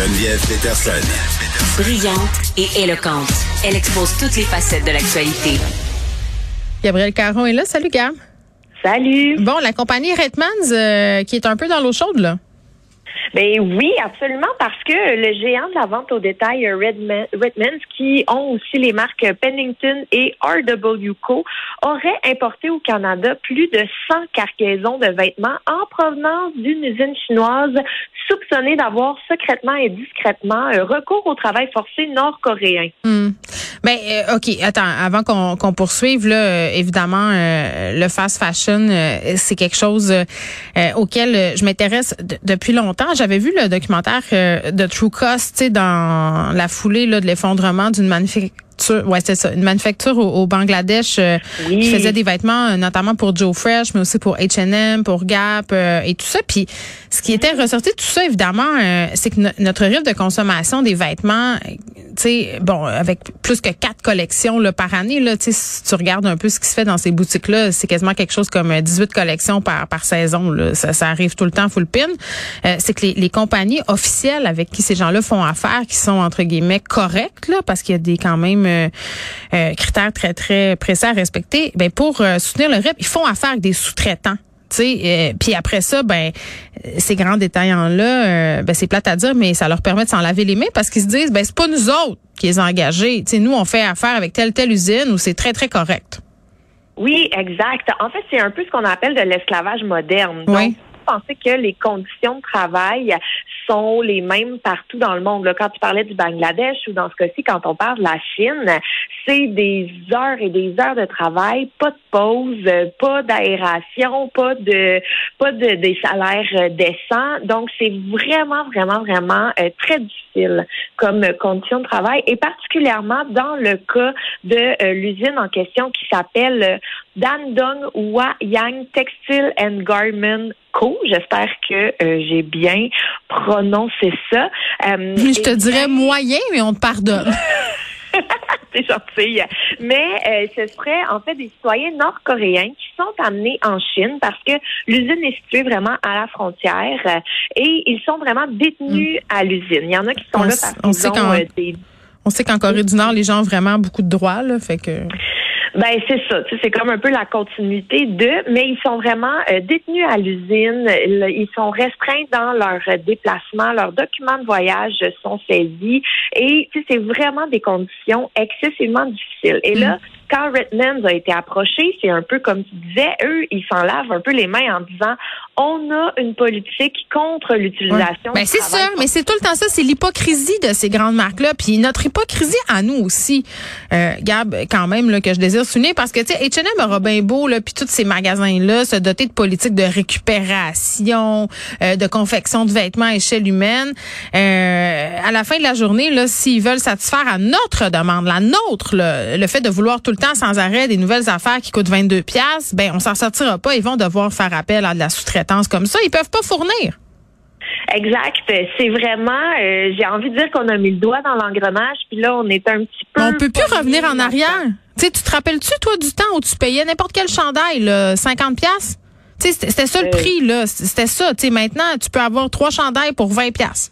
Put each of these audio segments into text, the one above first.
Geneviève Peterson. Brillante et éloquente, elle expose toutes les facettes de l'actualité. Gabriel Caron est là. Salut, Gab. Salut. Bon, la compagnie Redmans, euh, qui est un peu dans l'eau chaude, là. Ben oui, absolument, parce que le géant de la vente au détail, euh, Redman, Redmans, qui ont aussi les marques Pennington et RW Co, aurait importé au Canada plus de 100 cargaisons de vêtements en provenance d'une usine chinoise soupçonnée d'avoir secrètement et discrètement un recours au travail forcé nord-coréen. Hmm. Ben, euh, OK, attends, avant qu'on qu'on poursuive, là, euh, évidemment, euh, le fast fashion, euh, c'est quelque chose auquel je m'intéresse depuis longtemps. J'avais vu le documentaire de True Cost, tu sais, dans la foulée là, de l'effondrement d'une manufacture ouais, c'est ça, une manufacture au, Bangladesh euh, qui faisait des vêtements euh, notamment pour Joe Fresh, mais aussi pour H&M, pour Gap euh, et tout ça. Puis ce qui était ressorti de tout ça, évidemment, c'est que notre rythme de consommation des vêtements, sais, bon, avec plus que quatre collections là, par année, là, tu si tu regardes un peu ce qui se fait dans ces boutiques-là, c'est quasiment quelque chose comme 18 collections par, par saison. Là. Ça, ça arrive tout le temps full pin. c'est que les, les compagnies officielles avec qui ces gens-là font affaire, qui sont entre guillemets correctes, là, parce qu'il y a des quand même euh, euh, critères très, très précis à respecter, ben pour euh, soutenir le REP, ils font affaire avec des sous-traitants. Euh, puis après ça, ben ces grands détaillants-là, ben c'est plate à dire, mais ça leur permet de s'en laver les mains parce qu'ils se disent, ben c'est pas nous autres qui les engagés. sais, nous, on fait affaire avec telle telle usine où c'est très très correct. Oui, exact. En fait, c'est un peu ce qu'on appelle de l'esclavage moderne. Oui. Donc, pensez que les conditions de travail sont les mêmes partout dans le monde. Quand tu parlais du Bangladesh ou dans ce cas-ci, quand on parle de la Chine, c'est des heures et des heures de travail, pas de pause, pas d'aération, pas de pas de des salaires décents. Donc c'est vraiment vraiment vraiment euh, très difficile comme condition de travail et particulièrement dans le cas de euh, l'usine en question qui s'appelle euh, Dandong Yang Textile and Garment Co. J'espère que j'ai bien prononcé ça. je te dirais moyen, mais on te pardonne. c'est gentil. Mais euh, ce serait en fait des citoyens nord-coréens qui sont amenés en Chine parce que l'usine est située vraiment à la frontière euh, et ils sont vraiment détenus mm. à l'usine. Il y en a qui sont là parce qu'ils ont euh, des... On sait qu'en Corée du Nord, les gens ont vraiment beaucoup de droits, là, fait que... Ben c'est ça, c'est comme un peu la continuité de, mais ils sont vraiment euh, détenus à l'usine, ils sont restreints dans leur déplacement, leurs documents de voyage sont saisis. Et c'est vraiment des conditions excessivement difficiles. Et là, mm quand Redmond a été approché, c'est un peu comme tu disais, eux, ils s'en lavent un peu les mains en disant on a une politique contre l'utilisation. Ben, c'est ça, mais c'est tout le temps ça, c'est l'hypocrisie de ces grandes marques-là, puis notre hypocrisie à nous aussi, euh, Gab, quand même là, que je désire souligner, parce que tu sais, H&M aura bien beau là, puis tous ces magasins-là se doter de politiques de récupération, euh, de confection de vêtements à échelle humaine. Euh, à la fin de la journée, là, s'ils veulent satisfaire à notre demande, la nôtre, le fait de vouloir tout le temps sans arrêt des nouvelles affaires qui coûtent 22 pièces, ben on s'en sortira pas. Ils vont devoir faire appel à de la sous-traitance comme ça. Ils peuvent pas fournir. Exact. C'est vraiment, euh, j'ai envie de dire qu'on a mis le doigt dans l'engrenage, puis là, on est un petit peu. On peut plus revenir en arrière. Tu te rappelles-tu, toi, du temps où tu payais n'importe quel chandail, là, 50 pièces? C'était ça le euh. prix, là. C'était ça. sais, maintenant, tu peux avoir trois chandails pour 20 pièces.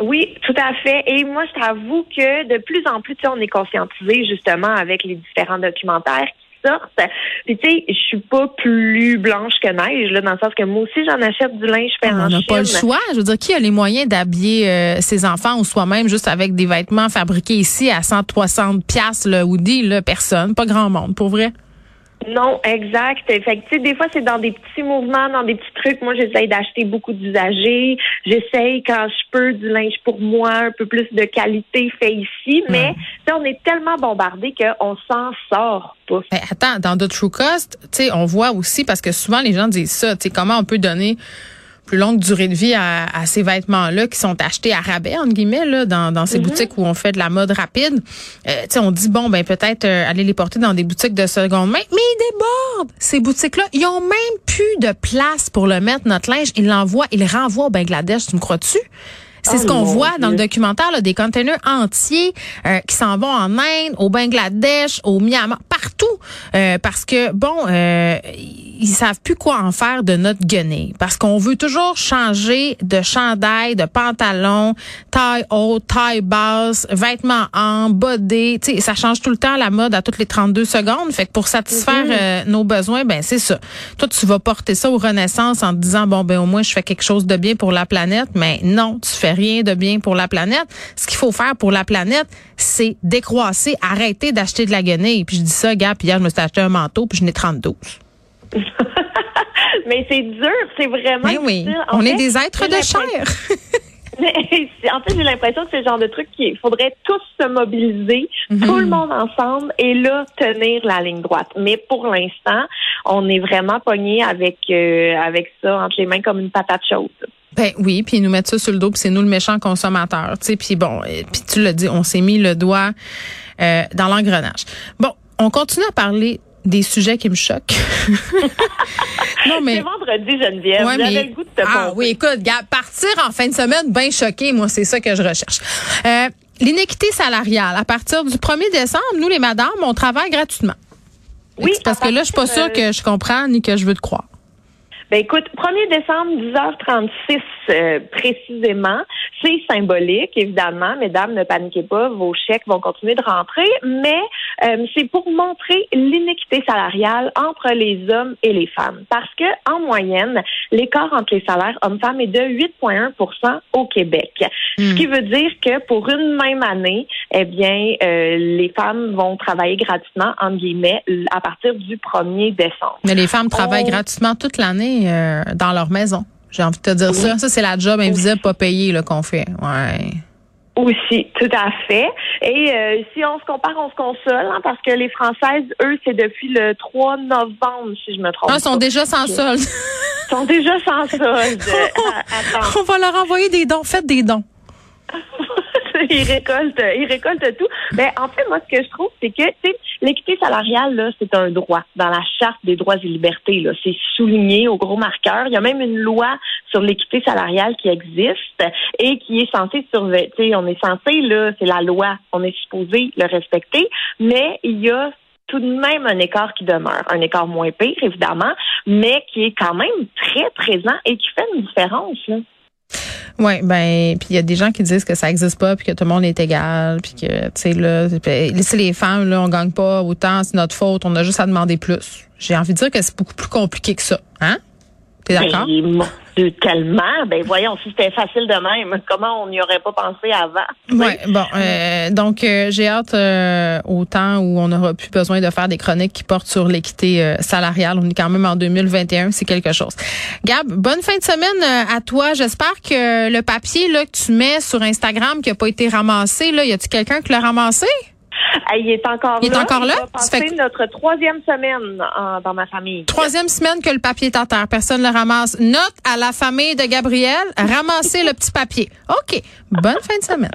Oui, tout à fait. Et moi, je t'avoue que de plus en plus, on est conscientisé justement avec les différents documentaires qui sortent. Puis tu sais, je suis pas plus blanche que neige, là, dans le sens que moi aussi, j'en achète du linge fait On n'a pas le choix. Je veux dire, qui a les moyens d'habiller euh, ses enfants ou soi-même juste avec des vêtements fabriqués ici à 160 pièces le hoodie, là, personne, pas grand monde, pour vrai. Non, exact. Fait que, des fois, c'est dans des petits mouvements, dans des petits trucs. Moi, j'essaye d'acheter beaucoup d'usagers. J'essaye, quand je peux, du linge pour moi, un peu plus de qualité fait ici. Mais, on est tellement bombardé qu'on s'en sort pas. attends, dans The True Cost, tu sais, on voit aussi, parce que souvent, les gens disent ça, tu sais, comment on peut donner plus longue durée de vie à, ces vêtements-là qui sont achetés à rabais, entre guillemets, là, dans, dans ces mhm. boutiques où on fait de la mode rapide. Euh, on dit, bon, ben peut-être euh, aller les porter dans des boutiques de seconde main, mais ils débordent, ces boutiques-là. Ils ont même plus de place pour le mettre, notre linge. Ils l'envoient, ils le renvoient au Bangladesh, tu me crois-tu? C'est ce oh qu'on voit dans le documentaire, là, des containers entiers euh, qui s'en vont en Inde, au Bangladesh, au Myanmar, partout. Euh, parce que, bon, euh, ils savent plus quoi en faire de notre guenille parce qu'on veut toujours changer de chandail, de pantalon, taille haute, taille basse, vêtements en, body, tu sais, ça change tout le temps la mode à toutes les 32 secondes. Fait que pour satisfaire Mm-hmm. euh, nos besoins, ben c'est ça. Toi, tu vas porter ça aux Renaissance en te disant bon ben au moins je fais quelque chose de bien pour la planète, mais non, tu fais rien de bien pour la planète. Ce qu'il faut faire pour la planète, c'est décroisser, arrêter d'acheter de la guenille. Puis je dis ça, gars, puis hier je me suis acheté un manteau, puis je n'ai 32. Mais c'est dur, c'est vraiment Mais oui, difficile. En on est des êtres de chair. Mais en fait, j'ai l'impression que c'est le genre de truc qu'il faudrait tous se mobiliser, Mhm. tout le monde ensemble, et là, tenir la ligne droite. Mais pour l'instant, on est vraiment pogné avec euh, avec ça entre les mains comme une patate chaude. Ben oui, puis ils nous mettent ça sur le dos, puis c'est nous le méchant consommateur, tu sais. Puis bon, puis tu l'as dit, on s'est mis le doigt euh, dans l'engrenage. Bon, on continue à parler des sujets qui me choquent. non mais C'est vendredi, Geneviève. Ouais, mais- le goût de te Ah pomper. oui, écoute, gars, partir en fin de semaine bien choqué, moi, c'est ça que je recherche. Euh, L'inéquité salariale. À partir du 1er décembre, nous, les madames, on travaille gratuitement. Oui, parce que là, je suis pas sûre que je comprends ni que je veux te croire. Ben écoute, 1er décembre, 10h36 euh, précisément. C'est symbolique, évidemment. Mesdames, ne paniquez pas, vos chèques vont continuer de rentrer, mais euh, c'est pour montrer l'inéquité salariale entre les hommes et les femmes. Parce que en moyenne, l'écart entre les salaires hommes-femmes est de 8,1% au Québec. Ce qui veut dire que pour une même année, eh bien, euh, les femmes vont travailler gratuitement, entre guillemets, à partir du 1er décembre. Mais les femmes travaillent On- gratuitement toute l'année euh, dans leur maison. J'ai envie de te dire ça. Ça, c'est la job invisible, pas payée qu'on fait. Ouais. Aussi, tout à fait. Et euh, si on se compare, on se console, hein, parce que les Françaises, eux, c'est depuis le 3 novembre, si je me trompe. Ah, sont déjà sans solde. Ils sont déjà sans solde. On va leur envoyer des dons. Faites des dons. ils récoltent, ils récoltent tout. Mais en fait, moi, ce que je trouve, c'est que, l'équité salariale, là, c'est un droit dans la charte des droits et libertés. Là, c'est souligné au gros marqueur. Il y a même une loi sur l'équité salariale qui existe et qui est censée surveiller. On est censé, là, c'est la loi. On est supposé le respecter, mais il y a tout de même un écart qui demeure, un écart moins pire évidemment, mais qui est quand même très présent et qui fait une différence. Là. Oui, ben, puis il y a des gens qui disent que ça existe pas, puis que tout le monde est égal, puis que, tu sais, là, puis, si les femmes, là, on gagne pas autant, c'est notre faute, on a juste à demander plus. J'ai envie de dire que c'est beaucoup plus compliqué que ça, hein? T'es d'accord? Ben, Dieu, tellement. Ben voyons, si c'était facile de même, comment on n'y aurait pas pensé avant? Oui, bon, euh, donc euh, j'ai hâte euh, au temps où on n'aura plus besoin de faire des chroniques qui portent sur l'équité euh, salariale. On est quand même en 2021, c'est quelque chose. Gab, bonne fin de semaine euh, à toi. J'espère que le papier là que tu mets sur Instagram qui a pas été ramassé, là, y a-tu quelqu'un qui l'a ramassé? Hey, il est encore Il est là. encore là? passer fait notre troisième semaine en- dans ma famille. Troisième semaine que le papier est à terre. Personne ne le ramasse. Note à la famille de Gabriel, ramassez le petit papier. OK. Bonne fin de semaine.